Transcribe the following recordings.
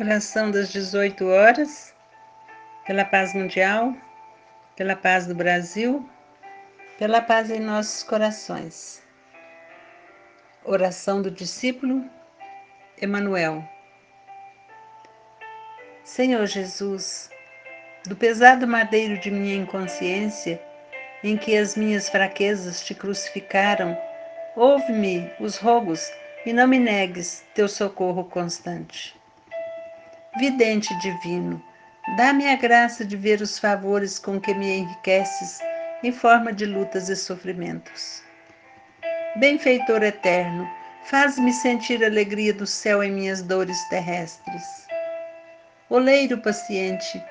Oração das 18 horas, pela paz mundial, pela paz do Brasil, pela paz em nossos corações. Oração do discípulo Emanuel. Senhor Jesus, do pesado madeiro de minha inconsciência, em que as minhas fraquezas te crucificaram, ouve-me os rogos e não me negues teu socorro constante. Vidente divino, dá-me a graça de ver os favores com que me enriqueces em forma de lutas e sofrimentos. Benfeitor eterno, faz-me sentir a alegria do céu em minhas dores terrestres. Oleiro paciente,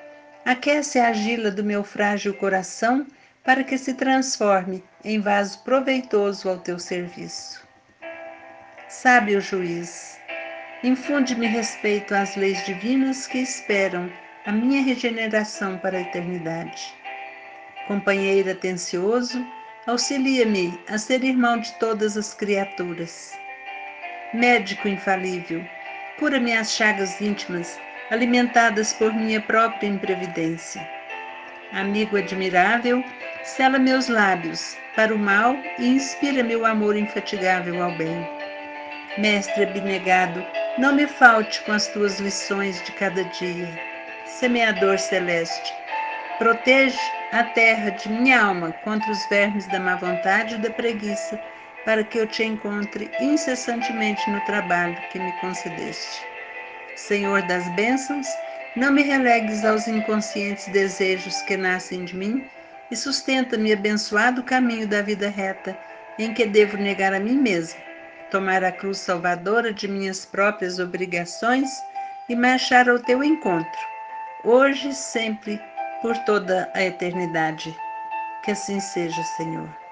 aquece a argila do meu frágil coração para que se transforme em vaso proveitoso ao teu serviço. Sábio juiz, Infunde-me respeito às leis divinas que esperam a minha regeneração para a eternidade. Companheiro atencioso, auxilia-me a ser irmão de todas as criaturas. Médico infalível, cura-me as chagas íntimas alimentadas por minha própria imprevidência. Amigo admirável, sela meus lábios para o mal e inspira meu amor infatigável ao bem. Mestre abnegado, não me falte com as tuas lições de cada dia. Semeador celeste, protege a terra de minha alma contra os vermes da má vontade e da preguiça, para que eu te encontre incessantemente no trabalho que me concedeste. Senhor das bênçãos, não me relegues aos inconscientes desejos que nascem de mim e sustenta-me abençoado caminho da vida reta, em que devo negar a mim mesmo tomar a cruz salvadora de minhas próprias obrigações e marchar ao teu encontro, hoje sempre, por toda a eternidade. Que assim seja, Senhor.